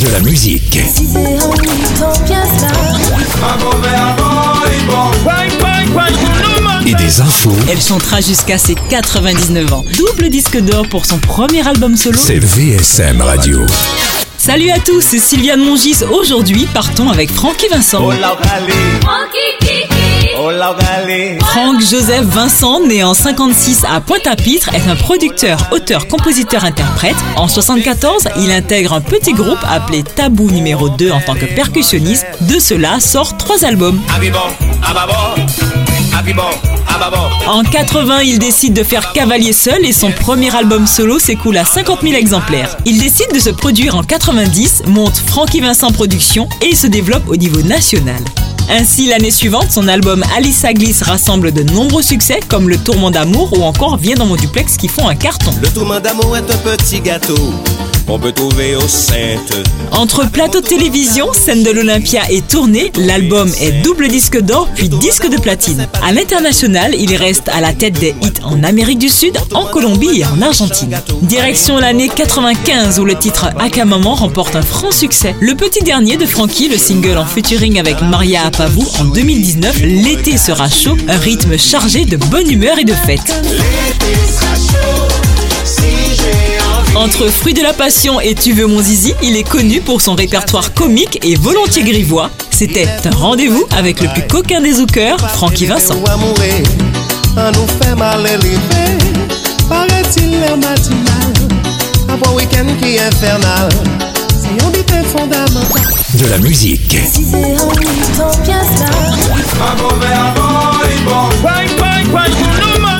De la musique. Et des infos. Elle chantera jusqu'à ses 99 ans. Double disque d'or pour son premier album solo. C'est VSM Radio. Salut à tous, c'est Sylviane Mongis. Aujourd'hui, partons avec Francky Vincent. Franck Joseph Vincent, né en 56 à Pointe-à-Pitre, est un producteur, auteur, compositeur, interprète. En 74, il intègre un petit groupe appelé Tabou numéro 2 en tant que percussionniste. De cela sort trois albums. En 80, il décide de faire cavalier seul et son premier album solo s'écoule à 50 000 exemplaires. Il décide de se produire en 90, monte Francky Vincent Productions et se développe au niveau national. Ainsi, l'année suivante, son album Alice Glisse rassemble de nombreux succès comme Le Tourment d'amour ou encore Viens dans mon duplex qui font un carton. Le tourment d'amour est un petit gâteau peut trouver au. Entre plateau télévision, scène de l'Olympia et tournée, l'album est double disque d'or puis disque de platine. À l'international, il reste à la tête des hits en Amérique du Sud, en Colombie et en Argentine. Direction l'année 95 où le titre Aka Maman remporte un franc succès. Le petit dernier de Frankie, le single en featuring avec Maria Apavou en 2019, L'été sera chaud, un rythme chargé de bonne humeur et de fête. Entre Fruits de la Passion et Tu veux mon zizi, il est connu pour son répertoire comique et volontiers grivois. C'était un rendez-vous avec le plus coquin des zoukeurs, Francky Vincent. De la musique.